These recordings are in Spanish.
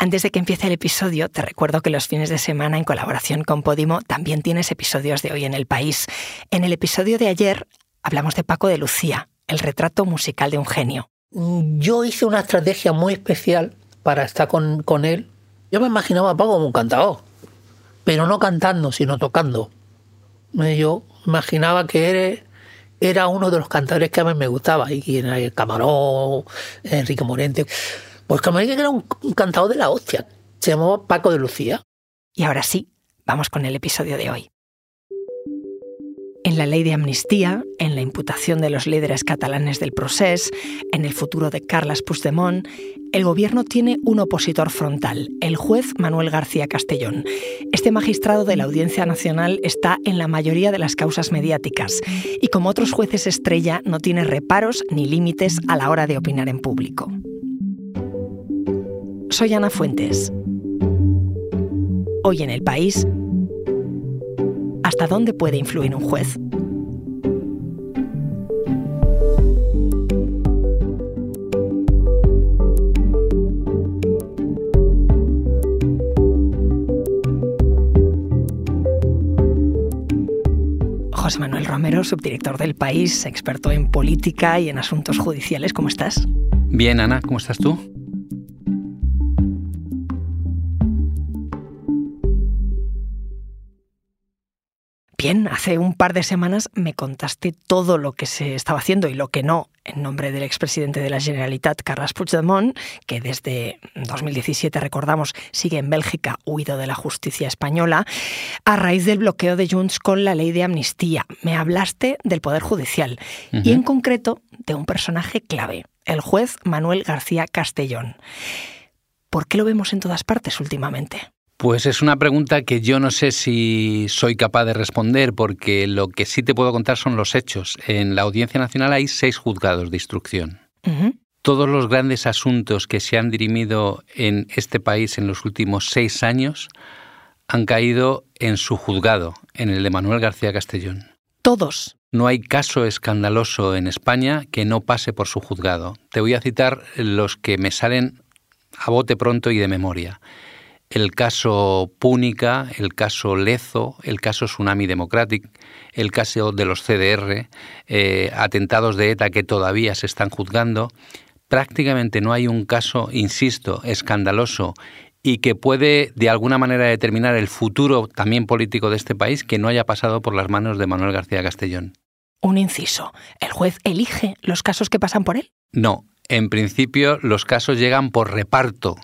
Antes de que empiece el episodio, te recuerdo que los fines de semana en colaboración con Podimo también tienes episodios de hoy en el país. En el episodio de ayer hablamos de Paco de Lucía, el retrato musical de un genio. Yo hice una estrategia muy especial para estar con, con él. Yo me imaginaba a Paco como un cantador, pero no cantando, sino tocando. Yo imaginaba que era, uno de los cantadores que a mí me gustaba, y era el Camarón, Enrique Morente. Pues como que era un, cantado de la hostia. Se llamaba Paco de Lucía. Y ahora sí, vamos con el episodio de hoy. En la ley de amnistía, en la imputación de los líderes catalanes del procés, en el futuro de Carles Puigdemont, el gobierno tiene un opositor frontal, el juez Manuel García Castellón. Este magistrado de la Audiencia Nacional está en la mayoría de las causas mediáticas y como otros jueces estrella no tiene reparos ni límites a la hora de opinar en público. Soy Ana Fuentes. Hoy en el país, ¿hasta dónde puede influir un juez? José Manuel Romero, subdirector del país, experto en política y en asuntos judiciales. ¿Cómo estás? Bien, Ana, ¿cómo estás tú? Bien, hace un par de semanas me contaste todo lo que se estaba haciendo y lo que no en nombre del expresidente de la Generalitat, Carles Puigdemont, que desde 2017, recordamos, sigue en Bélgica, huido de la justicia española, a raíz del bloqueo de Junts con la ley de amnistía. Me hablaste del Poder Judicial y en concreto de un personaje clave, el juez Manuel García Castellón. ¿Por qué lo vemos en todas partes últimamente? Pues es una pregunta que yo no sé si soy capaz de responder porque lo que sí te puedo contar son los hechos. En la Audiencia Nacional hay seis juzgados de instrucción. Todos los grandes asuntos que se han dirimido en este país en los últimos seis años han caído en su juzgado, en el de Manuel García Castellón. Todos. No hay caso escandaloso en España que no pase por su juzgado. Te voy a citar los que me salen a bote pronto y de memoria el caso Púnica, el caso Lezo, el caso Tsunami Democratic, el caso de los CDR, eh, atentados de ETA que todavía se están juzgando. Prácticamente no hay un caso, insisto, escandaloso y que puede de alguna manera determinar el futuro también político de este país que no haya pasado por las manos de Manuel García Castellón. Un inciso. ¿El juez elige los casos que pasan por él? No. En principio los casos llegan por reparto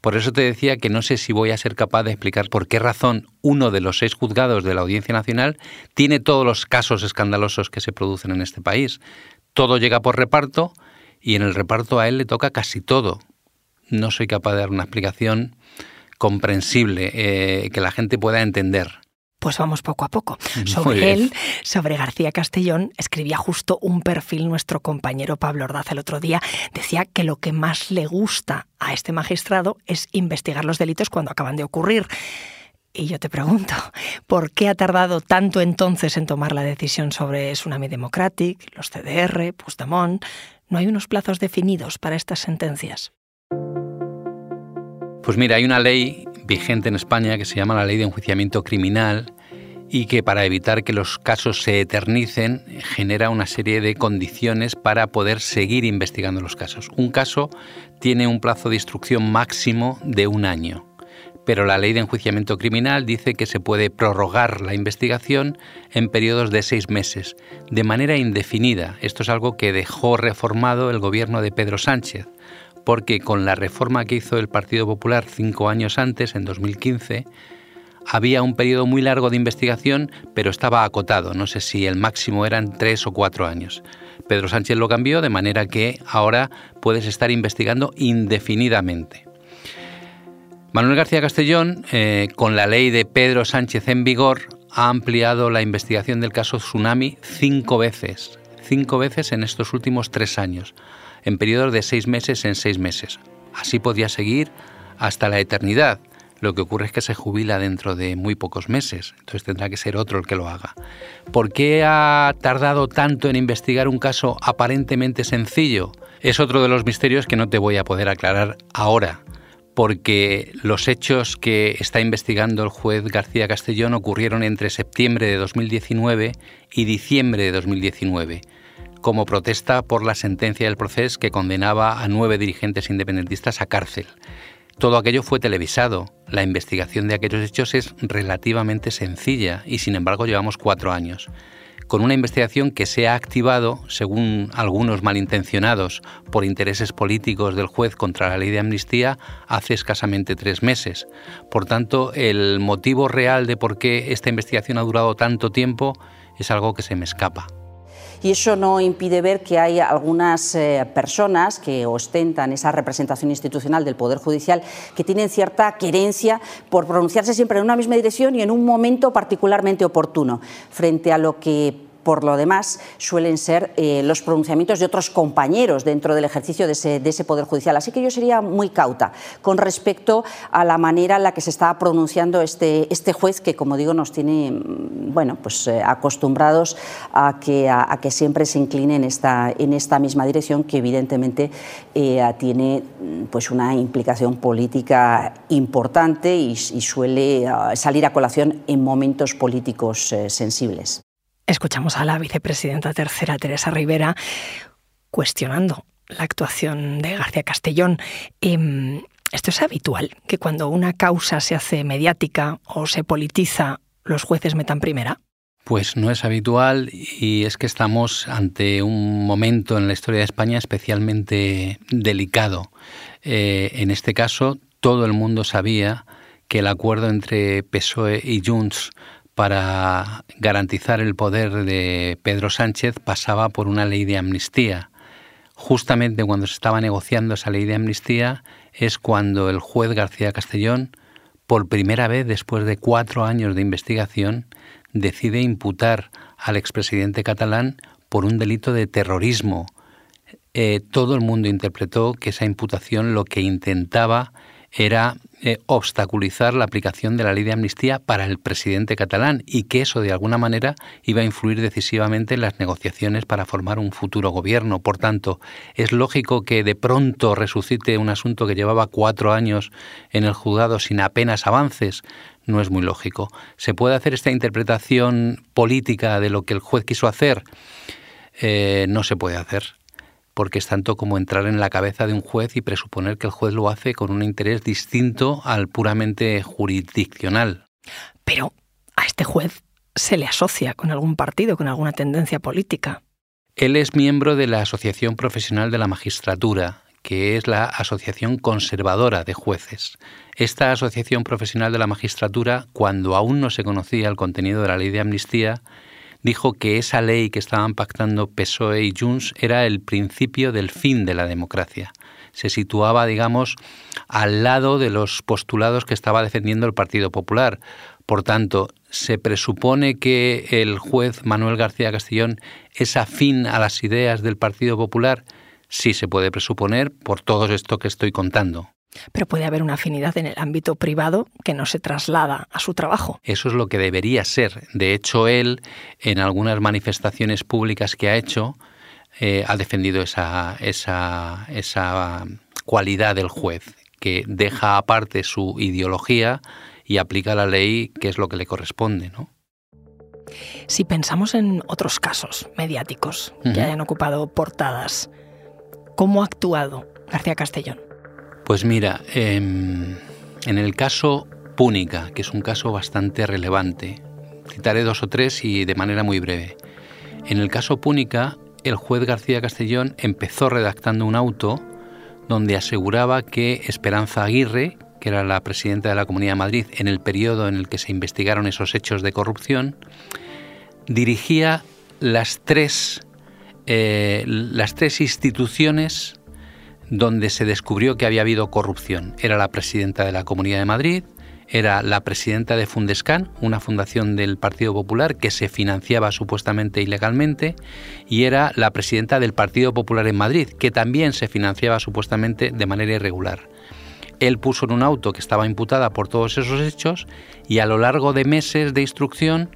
por eso te decía que no sé si voy a ser capaz de explicar por qué razón uno de los seis juzgados de la Audiencia Nacional tiene todos los casos escandalosos que se producen en este país. Todo llega por reparto y en el reparto a él le toca casi todo. No soy capaz de dar una explicación comprensible, eh, que la gente pueda entender. Pues vamos poco a poco. Sobre él, sobre García Castellón, escribía justo un perfil nuestro compañero Pablo Ordaz el otro día. Decía que lo que más le gusta a este magistrado es investigar los delitos cuando acaban de ocurrir. Y yo te pregunto, ¿por qué ha tardado tanto entonces en tomar la decisión sobre Tsunami Democratic, los CDR, Puigdemont? ¿No hay unos plazos definidos para estas sentencias? Pues mira, hay una ley vigente en España que se llama la Ley de Enjuiciamiento Criminal y que para evitar que los casos se eternicen genera una serie de condiciones para poder seguir investigando los casos. Un caso tiene un plazo de instrucción máximo de un año, pero la ley de enjuiciamiento criminal dice que se puede prorrogar la investigación en periodos de seis meses, de manera indefinida. Esto es algo que dejó reformado el gobierno de Pedro Sánchez porque con la reforma que hizo el Partido Popular cinco años antes, en 2015, había un periodo muy largo de investigación, pero estaba acotado. No sé si el máximo eran tres o cuatro años. Pedro Sánchez lo cambió de manera que ahora puedes estar investigando indefinidamente. Manuel García Castellón, eh, con la ley de Pedro Sánchez en vigor, ha ampliado la investigación del caso Tsunami cinco veces. Cinco veces en estos últimos tres años en periodos de seis meses en seis meses. Así podía seguir hasta la eternidad. Lo que ocurre es que se jubila dentro de muy pocos meses, entonces tendrá que ser otro el que lo haga. ¿Por qué ha tardado tanto en investigar un caso aparentemente sencillo? Es otro de los misterios que no te voy a poder aclarar ahora, porque los hechos que está investigando el juez García Castellón ocurrieron entre septiembre de 2019 y diciembre de 2019, como protesta por la sentencia del proceso que condenaba a nueve dirigentes independentistas a cárcel. Todo aquello fue televisado. La investigación de aquellos hechos es relativamente sencilla y sin embargo llevamos cuatro años con una investigación que se ha activado, según algunos malintencionados, por intereses políticos del juez contra la ley de amnistía hace escasamente tres meses. Por tanto, el motivo real de por qué esta investigación ha durado tanto tiempo es algo que se me escapa y eso no impide ver que hay algunas eh, personas que ostentan esa representación institucional del Poder Judicial que tienen cierta querencia por pronunciarse siempre en una misma dirección y en un momento particularmente oportuno. Frente a lo que por lo demás, suelen ser eh, los pronunciamientos de otros compañeros dentro del ejercicio de ese, Poder Judicial. Así que yo sería muy cauta con respecto a la manera en la que se está pronunciando este, este juez, que, como digo, nos tiene mm, bueno, pues, eh, acostumbrados a que, a, que siempre se incline en esta, misma dirección, que evidentemente eh, tiene mm, pues, una implicación política importante y, y suele ah, salir a colación en momentos políticos sensibles. Escuchamos a la vicepresidenta tercera, Teresa Rivera, cuestionando la actuación de García Castellón. Em, ¿Esto es habitual? Que cuando una causa se hace mediática o se politiza, los jueces metan primera? Pues no es habitual y es que estamos ante un momento en la historia de España especialmente delicado. Eh, en este caso, todo el mundo sabía que el acuerdo entre PSOE y Junts para garantizar el poder de Pedro Sánchez pasaba por una ley de amnistía. Justamente cuando se estaba negociando esa ley de amnistía es cuando el juez García Castellón, por primera vez después de cuatro años de investigación, decide imputar al expresidente catalán por un delito de terrorismo. Eh, todo el mundo interpretó que esa imputación lo que intentaba era eh, obstaculizar la aplicación de la ley de amnistía para el presidente catalán y que eso de alguna manera iba a influir decisivamente en las negociaciones para formar un futuro gobierno. Por tanto, es lógico que de pronto resucite un asunto que llevaba cuatro años en el juzgado sin apenas avances. No es muy lógico. ¿Se puede hacer esta interpretación política de lo que el juez quiso hacer? Eh, no se puede hacer porque es tanto como entrar en la cabeza de un juez y presuponer que el juez lo hace con un interés distinto al puramente jurisdiccional. Pero a este juez se le asocia con algún partido, con alguna tendencia política. Él es miembro de la Asociación Profesional de la Magistratura, que es la Asociación Conservadora de Jueces. Esta Asociación Profesional de la Magistratura, cuando aún no se conocía el contenido de la ley de amnistía, dijo que esa ley que estaban pactando PSOE y Junts era el principio del fin de la democracia. Se situaba, digamos, al lado de los postulados que estaba defendiendo el Partido Popular. Por tanto, se presupone que el juez Manuel García Castellón es afín a las ideas del Partido Popular. Sí se puede presuponer por todo esto que estoy contando. Pero puede haber una afinidad en el ámbito privado que no se traslada a su trabajo. Eso es lo que debería ser. De hecho, él, en algunas manifestaciones públicas que ha hecho, eh, ha defendido esa, esa, esa cualidad del juez, que deja aparte su ideología y aplica la ley, que es lo que le corresponde, ¿no? Si pensamos en otros casos mediáticos que hayan ocupado portadas, ¿cómo ha actuado García Castellón? Pues mira, em, en el caso Púnica, que es un caso bastante relevante, citaré dos o tres y de manera muy breve. En el caso Púnica, el juez García Castellón empezó redactando un auto donde aseguraba que Esperanza Aguirre, que era la presidenta de la Comunidad de Madrid en el periodo en el que se investigaron esos hechos de corrupción, dirigía las tres, eh, las tres instituciones donde se descubrió que había habido corrupción. Era la presidenta de la Comunidad de Madrid, era la presidenta de Fundescan, una fundación del Partido Popular que se financiaba supuestamente ilegalmente, y era la presidenta del Partido Popular en Madrid, que también se financiaba supuestamente de manera irregular. Él puso en un auto que estaba imputada por todos esos hechos y a lo largo de meses de instrucción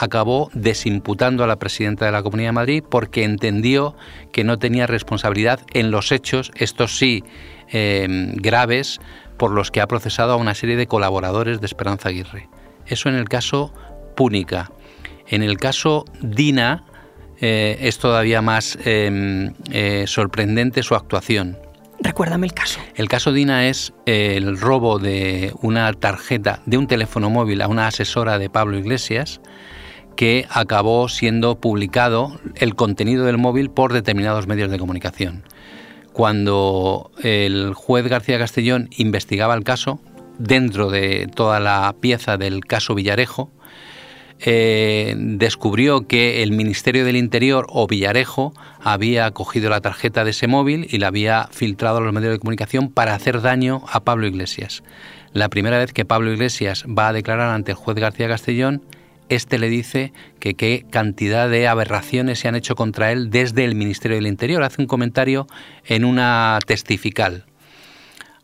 acabó desimputando a la presidenta de la Comunidad de Madrid porque entendió que no tenía responsabilidad en los hechos, estos sí em, graves, por los que ha procesado a una serie de colaboradores de Esperanza Aguirre. Eso en el caso Púnica. En el caso Dina eh, es todavía más em, eh, sorprendente su actuación. Recuérdame el caso. El caso Dina es el robo de una tarjeta de un teléfono móvil a una asesora de Pablo Iglesias que acabó siendo publicado el contenido del móvil por determinados medios de comunicación. Cuando el juez García Castellón investigaba el caso, dentro de toda la pieza del caso Villarejo, eh, descubrió que el Ministerio del Interior o Villarejo había cogido la tarjeta de ese móvil y la había filtrado a los medios de comunicación para hacer daño a Pablo Iglesias. La primera vez que Pablo Iglesias va a declarar ante el juez García Castellón, este le dice que qué cantidad de aberraciones se han hecho contra él desde el Ministerio del Interior. Hace un comentario en una testifical.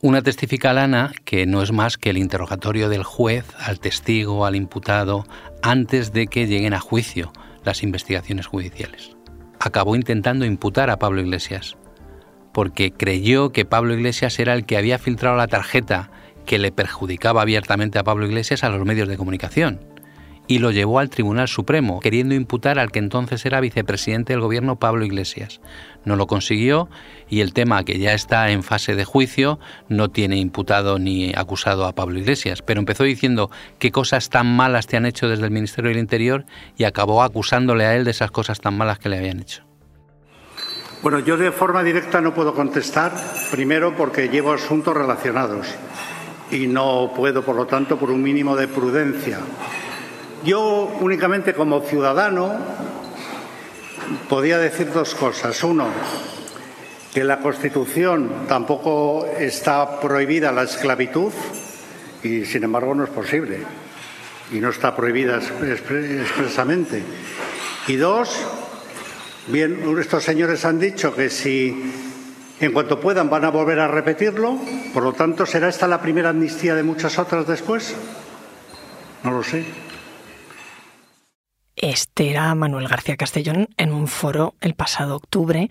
Una testificalana que no es más que el interrogatorio del juez al testigo, al imputado, antes de que lleguen a juicio las investigaciones judiciales. Acabó intentando imputar a Pablo Iglesias, porque creyó que Pablo Iglesias era el que había filtrado la tarjeta que le perjudicaba abiertamente a Pablo Iglesias a los medios de comunicación y lo llevó al Tribunal Supremo, queriendo imputar al que entonces era vicepresidente del gobierno Pablo Iglesias. No lo consiguió y el tema que ya está en fase de juicio no tiene imputado ni acusado a Pablo Iglesias, pero empezó diciendo qué cosas tan malas te han hecho desde el Ministerio del Interior y acabó acusándole a él de esas cosas tan malas que le habían hecho. Bueno, yo de forma directa no puedo contestar, primero porque llevo asuntos relacionados y no puedo, por lo tanto, por un mínimo de prudencia yo únicamente como ciudadano podía decir dos cosas. Uno, que en la Constitución tampoco está prohibida la esclavitud y sin embargo no es posible y no está prohibida expresamente. Y dos, bien, estos señores han dicho que si en cuanto puedan van a volver a repetirlo, por lo tanto, ¿será esta la primera amnistía de muchas otras después? No lo sé. Este era Manuel García Castellón en un foro el pasado octubre.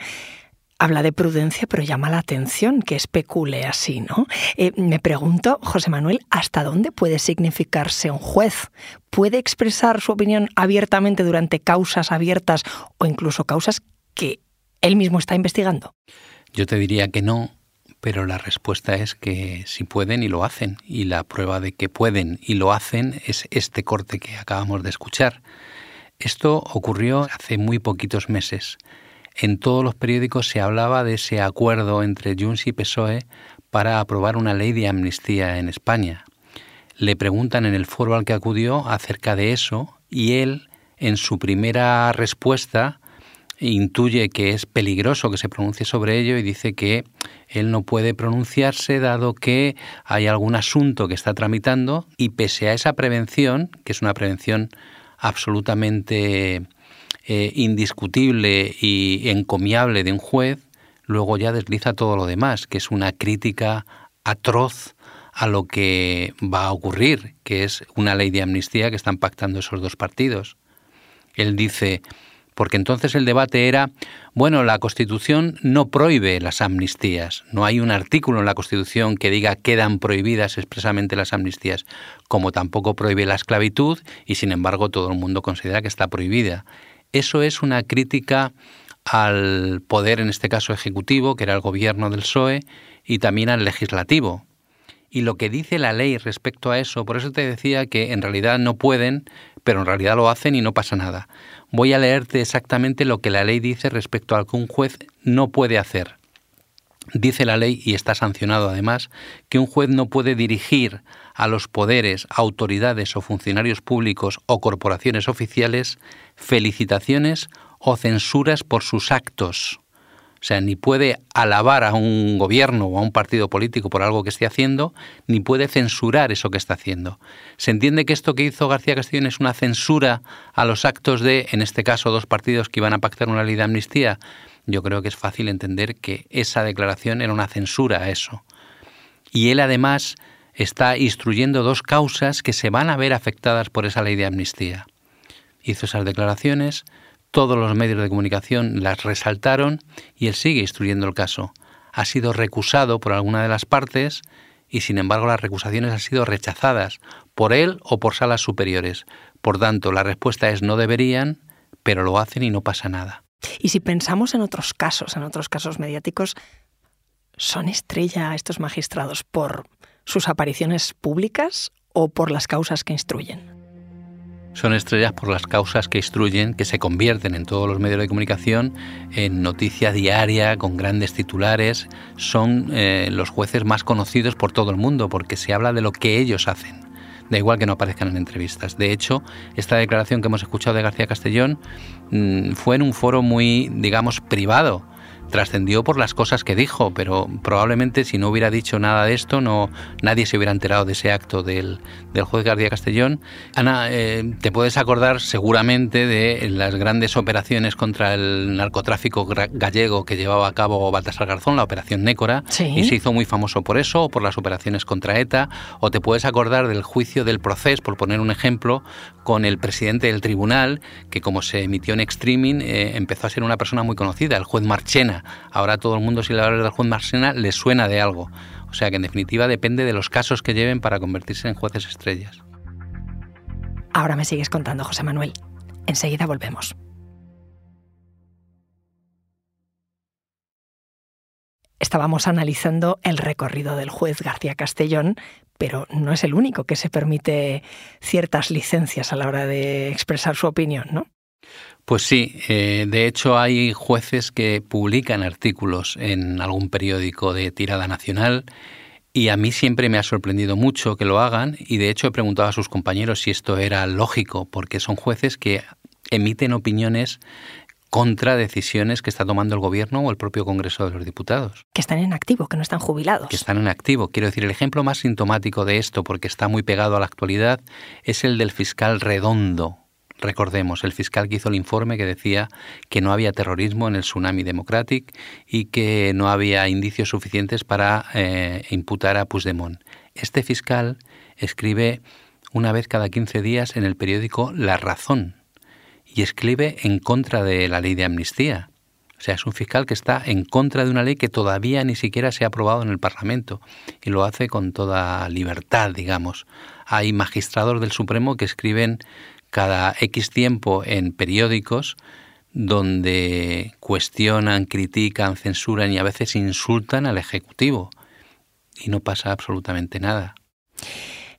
Habla de prudencia, pero llama la atención que especule así, ¿no? Eh, me pregunto, José Manuel, ¿hasta dónde puede significarse un juez? ¿Puede expresar su opinión abiertamente durante causas abiertas o incluso causas que él mismo está investigando? Yo te diría que no, pero la respuesta es que sí pueden y lo hacen. Y la prueba de que pueden y lo hacen es este corte que acabamos de escuchar. Esto ocurrió hace muy poquitos meses. En todos los periódicos se hablaba de ese acuerdo entre Junts y PSOE para aprobar una ley de amnistía en España. Le preguntan en el foro al que acudió acerca de eso y él, en su primera respuesta, intuye que es peligroso que se pronuncie sobre ello y dice que él no puede pronunciarse dado que hay algún asunto que está tramitando y pese a esa prevención, que es una prevención absolutamente eh, indiscutible y encomiable de un juez, luego ya desliza todo lo demás, que es una crítica atroz a lo que va a ocurrir, que es una ley de amnistía que están pactando esos dos partidos. Él dice, porque entonces el debate era, bueno, la Constitución no prohíbe las amnistías, no hay un artículo en la Constitución que diga quedan prohibidas expresamente las amnistías, como tampoco prohíbe la esclavitud y sin embargo todo el mundo considera que está prohibida. Eso es una crítica al poder, en este caso ejecutivo, que era el gobierno del PSOE, y también al legislativo. Y lo que dice la ley respecto a eso, por eso te decía que en realidad no pueden, pero en realidad lo hacen y no pasa nada voy a leerte exactamente lo que la ley dice respecto al que un juez no puede hacer. Dice la ley, y está sancionado además, que un juez no puede dirigir a los poderes, autoridades o funcionarios públicos o corporaciones oficiales felicitaciones o censuras por sus actos o sea, ni puede alabar a un gobierno o a un partido político por algo que esté haciendo, ni puede censurar eso que está haciendo. Se entiende que esto que hizo García Castellón es una censura a los actos de, en este caso, dos partidos que iban a pactar una ley de amnistía. Yo creo que es fácil entender que esa declaración era una censura a eso. Y él además está instruyendo dos causas que se van a ver afectadas por esa ley de amnistía. Hizo esas declaraciones, todos los medios de comunicación las resaltaron y él sigue instruyendo el caso. Ha sido recusado por alguna de las partes y sin embargo las recusaciones han sido rechazadas por él o por salas superiores. Por tanto, la respuesta es no deberían, pero lo hacen y no pasa nada. Y si pensamos en otros casos, en otros casos mediáticos, ¿son estrella estos magistrados por sus apariciones públicas o por las causas que instruyen? Son estrellas por las causas que instruyen, que se convierten en todos los medios de comunicación en noticia diaria, con grandes titulares. Son eh, los jueces más conocidos por todo el mundo porque se habla de lo que ellos hacen. Da igual que no aparezcan en entrevistas. De hecho, esta declaración que hemos escuchado de García Castellón mm, fue en un foro muy, digamos, privado trascendió por las cosas que dijo, pero probablemente si no hubiera dicho nada de esto, no nadie se hubiera enterado de ese acto del, del juez García Castellón. Ana, eh, te puedes acordar seguramente de las grandes operaciones contra el narcotráfico gallego que llevaba a cabo Baltasar Garzón, la operación Nécora, y se hizo muy famoso por eso, o por las operaciones contra ETA, o te puedes acordar del juicio del proceso, por poner un ejemplo, con el presidente del tribunal, que como se emitió en streaming, eh, empezó a ser una persona muy conocida, el juez Marchena Ahora todo el mundo, si le habla del juez Marchena, le suena de algo. O sea que en definitiva depende de los casos que lleven para convertirse en jueces estrellas. Ahora me sigues contando, José Manuel. Enseguida volvemos. Estábamos analizando el recorrido del juez García Castellón, pero no es el único que se permite ciertas licencias a la hora de expresar su opinión, ¿no? Pues sí, eh, de hecho hay jueces que publican artículos en algún periódico de tirada nacional y a mí siempre me ha sorprendido mucho que lo hagan y de hecho he preguntado a sus compañeros si esto era lógico, porque son jueces que emiten opiniones contra decisiones que está tomando el gobierno o el propio Congreso de los Diputados. Que están en activo, que no están jubilados. Que están en activo. Quiero decir, el ejemplo más sintomático de esto, porque está muy pegado a la actualidad, es el del fiscal Redondo, Recordemos, el fiscal que hizo el informe que decía que no había terrorismo en el tsunami democratic y que no había indicios suficientes para eh, imputar a Puigdemont. Este fiscal escribe una vez cada 15 días en el periódico La Razón y escribe en contra de la ley de amnistía. O sea, es un fiscal que está en contra de una ley que todavía ni siquiera se ha aprobado en el Parlamento y lo hace con toda libertad, digamos. Hay magistrados del Supremo que escriben cada X tiempo en periódicos donde cuestionan, critican, censuran y a veces insultan al Ejecutivo. Y no pasa absolutamente nada.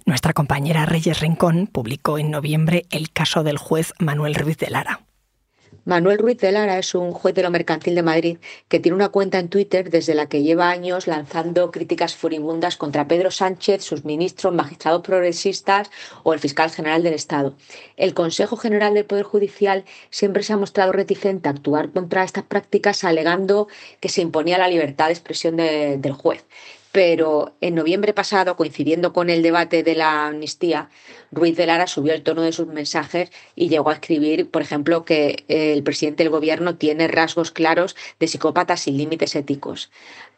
Nuestra compañera Reyes Rincón publicó en noviembre el caso del juez Manuel Ruiz de Lara. Manuel Ruiz de Lara es un juez de lo mercantil de Madrid que tiene una cuenta en Twitter desde la que lleva años lanzando críticas furibundas contra Pedro Sánchez, sus ministros, magistrados progresistas o el fiscal general del Estado. El Consejo General del Poder Judicial siempre se ha mostrado reticente a actuar contra estas prácticas alegando que se imponía la libertad de expresión del juez pero en noviembre pasado, coincidiendo con el debate de la amnistía, Ruiz de Lara subió el tono de sus mensajes y llegó a escribir, por ejemplo, que el presidente del gobierno tiene rasgos claros de psicópata sin límites éticos.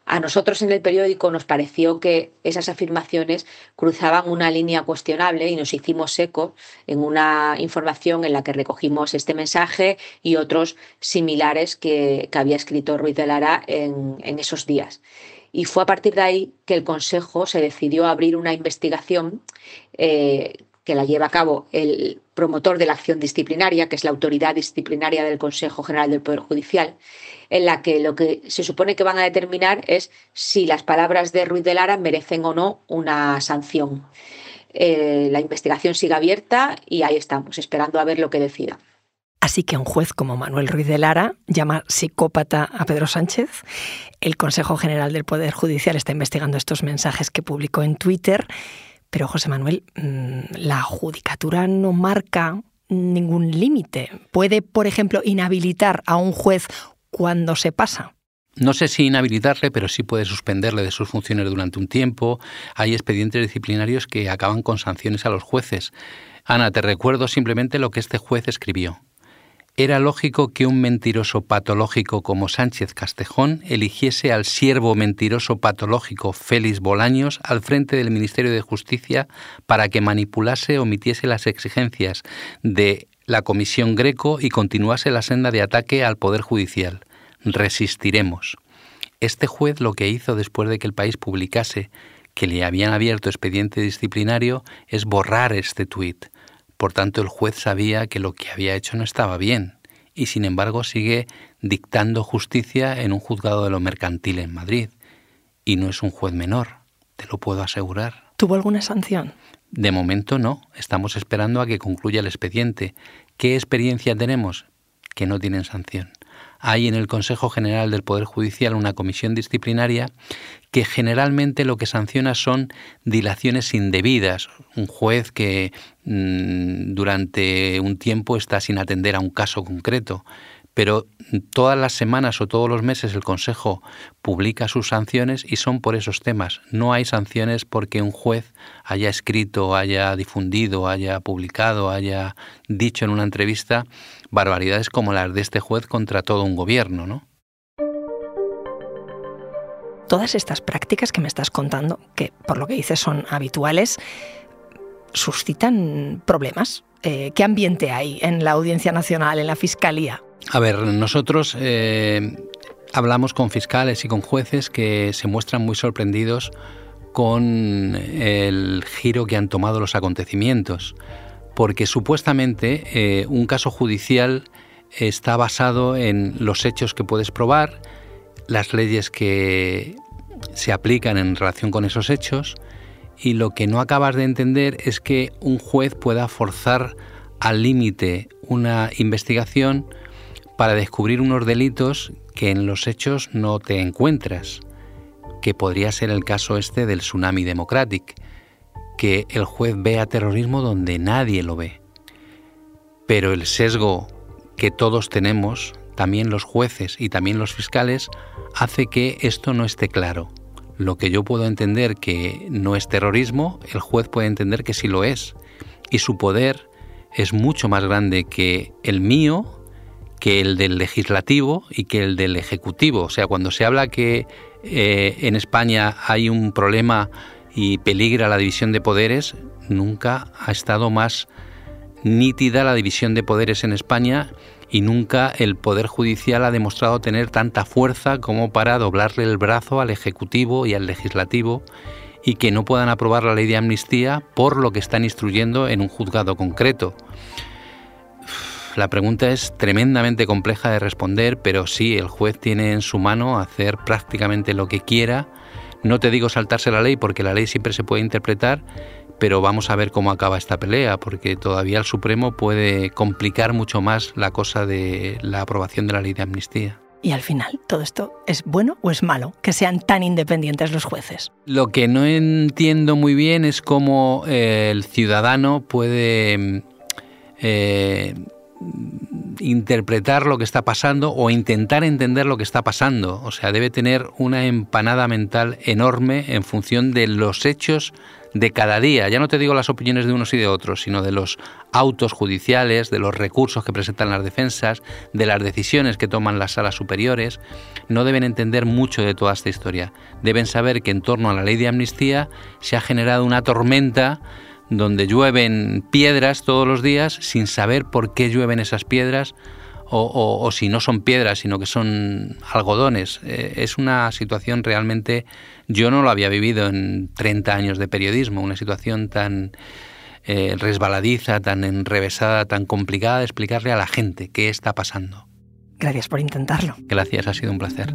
A nosotros en el periódico nos pareció que esas afirmaciones cruzaban una línea cuestionable y nos hicimos eco en una información en la que recogimos este mensaje y otros similares que, había escrito Ruiz de Lara en esos días. Y fue a partir de ahí que el Consejo se decidió a abrir una investigación eh, que la lleva a cabo el promotor de la acción disciplinaria, que es la autoridad disciplinaria del Consejo General del Poder Judicial, en la que lo que se supone que van a determinar es si las palabras de Ruiz de Lara merecen o no una sanción. Eh, la investigación sigue abierta y ahí estamos, esperando a ver lo que decida. Así que un juez como Manuel Ruiz de Lara llama psicópata a Pedro Sánchez. El Consejo General del Poder Judicial está investigando estos mensajes que publicó en Twitter. Pero José Manuel, mm, la judicatura no marca ningún límite. ¿Puede, por ejemplo, inhabilitar a un juez cuando se pasa? No sé si inhabilitarle, pero sí puede suspenderle de sus funciones durante un tiempo. Hay expedientes disciplinarios que acaban con sanciones a los jueces. Ana, te recuerdo simplemente lo que este juez escribió. Era lógico que un mentiroso patológico como Sánchez Castejón eligiese al siervo mentiroso patológico Félix Bolaños al frente del Ministerio de Justicia para que manipulase omitiese las exigencias de la Comisión Greco y continuase la senda de ataque al Poder Judicial. Resistiremos. Este juez lo que hizo después de que el país publicase que le habían abierto expediente disciplinario es borrar este tuit. Por tanto, el juez sabía que lo que había hecho no estaba bien y sin embargo sigue dictando justicia en un juzgado de lo mercantil en Madrid. Y no es un juez menor, te lo puedo asegurar. ¿Tuvo alguna sanción? De momento no, estamos esperando a que concluya el expediente. ¿Qué experiencia tenemos? Que no tienen sanción. Hay en el Consejo General del Poder Judicial una comisión disciplinaria que generalmente lo que sanciona son dilaciones indebidas. Un juez que mm, durante un tiempo está sin atender a un caso concreto pero todas las semanas o todos los meses el Consejo publica sus sanciones y son por esos temas. No hay sanciones porque un juez haya escrito, haya difundido, haya publicado, haya dicho en una entrevista barbaridades como las de este juez contra todo un gobierno, ¿no? Todas estas prácticas que me estás contando, que por lo que dices son habituales, suscitan problemas. Eh, ¿Qué ambiente hay en la Audiencia Nacional, en la Fiscalía? A ver, nosotros eh, hablamos con fiscales y con jueces que se muestran muy sorprendidos con el giro que han tomado los acontecimientos, porque supuestamente eh, un caso judicial está basado en los hechos que puedes probar, las leyes que se aplican en relación con esos hechos, y lo que no acabas de entender es que un juez pueda forzar al límite una investigación para descubrir unos delitos que en los hechos no te encuentras, que podría ser el caso este del tsunami democratic, que el juez vea terrorismo donde nadie lo ve. Pero el sesgo que todos tenemos, también los jueces y también los fiscales, hace que esto no esté claro. Lo que yo puedo entender que no es terrorismo, el juez puede entender que sí lo es. Y su poder es mucho más grande que el mío que el del legislativo y que el del ejecutivo. O sea, cuando se habla que eh, en España hay un problema y peligra la división de poderes, nunca ha estado más nítida la división de poderes en España y nunca el Poder Judicial ha demostrado tener tanta fuerza como para doblarle el brazo al Ejecutivo y al Legislativo y que no puedan aprobar la ley de amnistía por lo que están instruyendo en un juzgado concreto. La pregunta es tremendamente compleja de responder, pero sí, el juez tiene en su mano hacer prácticamente lo que quiera. No te digo saltarse la ley porque la ley siempre se puede interpretar, pero vamos a ver cómo acaba esta pelea, porque todavía el Supremo puede complicar mucho más la cosa de la aprobación de la ley de amnistía. Y al final, ¿todo esto es bueno o es malo que sean tan independientes los jueces? Lo que no entiendo muy bien es cómo eh, el ciudadano puede eh, interpretar lo que está pasando o intentar entender lo que está pasando. O sea, debe tener una empanada mental enorme en función de los hechos de cada día. Ya no te digo las opiniones de unos y de otros, sino de los autos judiciales, de los recursos que presentan las defensas, de las decisiones que toman las salas superiores. No deben entender mucho de toda esta historia. Deben saber que en torno a la ley de amnistía se ha generado una tormenta donde llueven piedras todos los días sin saber por qué llueven esas piedras o, si no son piedras, sino que son algodones. Eh, es una situación realmente, yo no lo había vivido en 30 años de periodismo, una situación tan eh, resbaladiza, tan enrevesada, tan complicada de explicarle a la gente qué está pasando. Gracias por intentarlo. Gracias, ha sido un placer.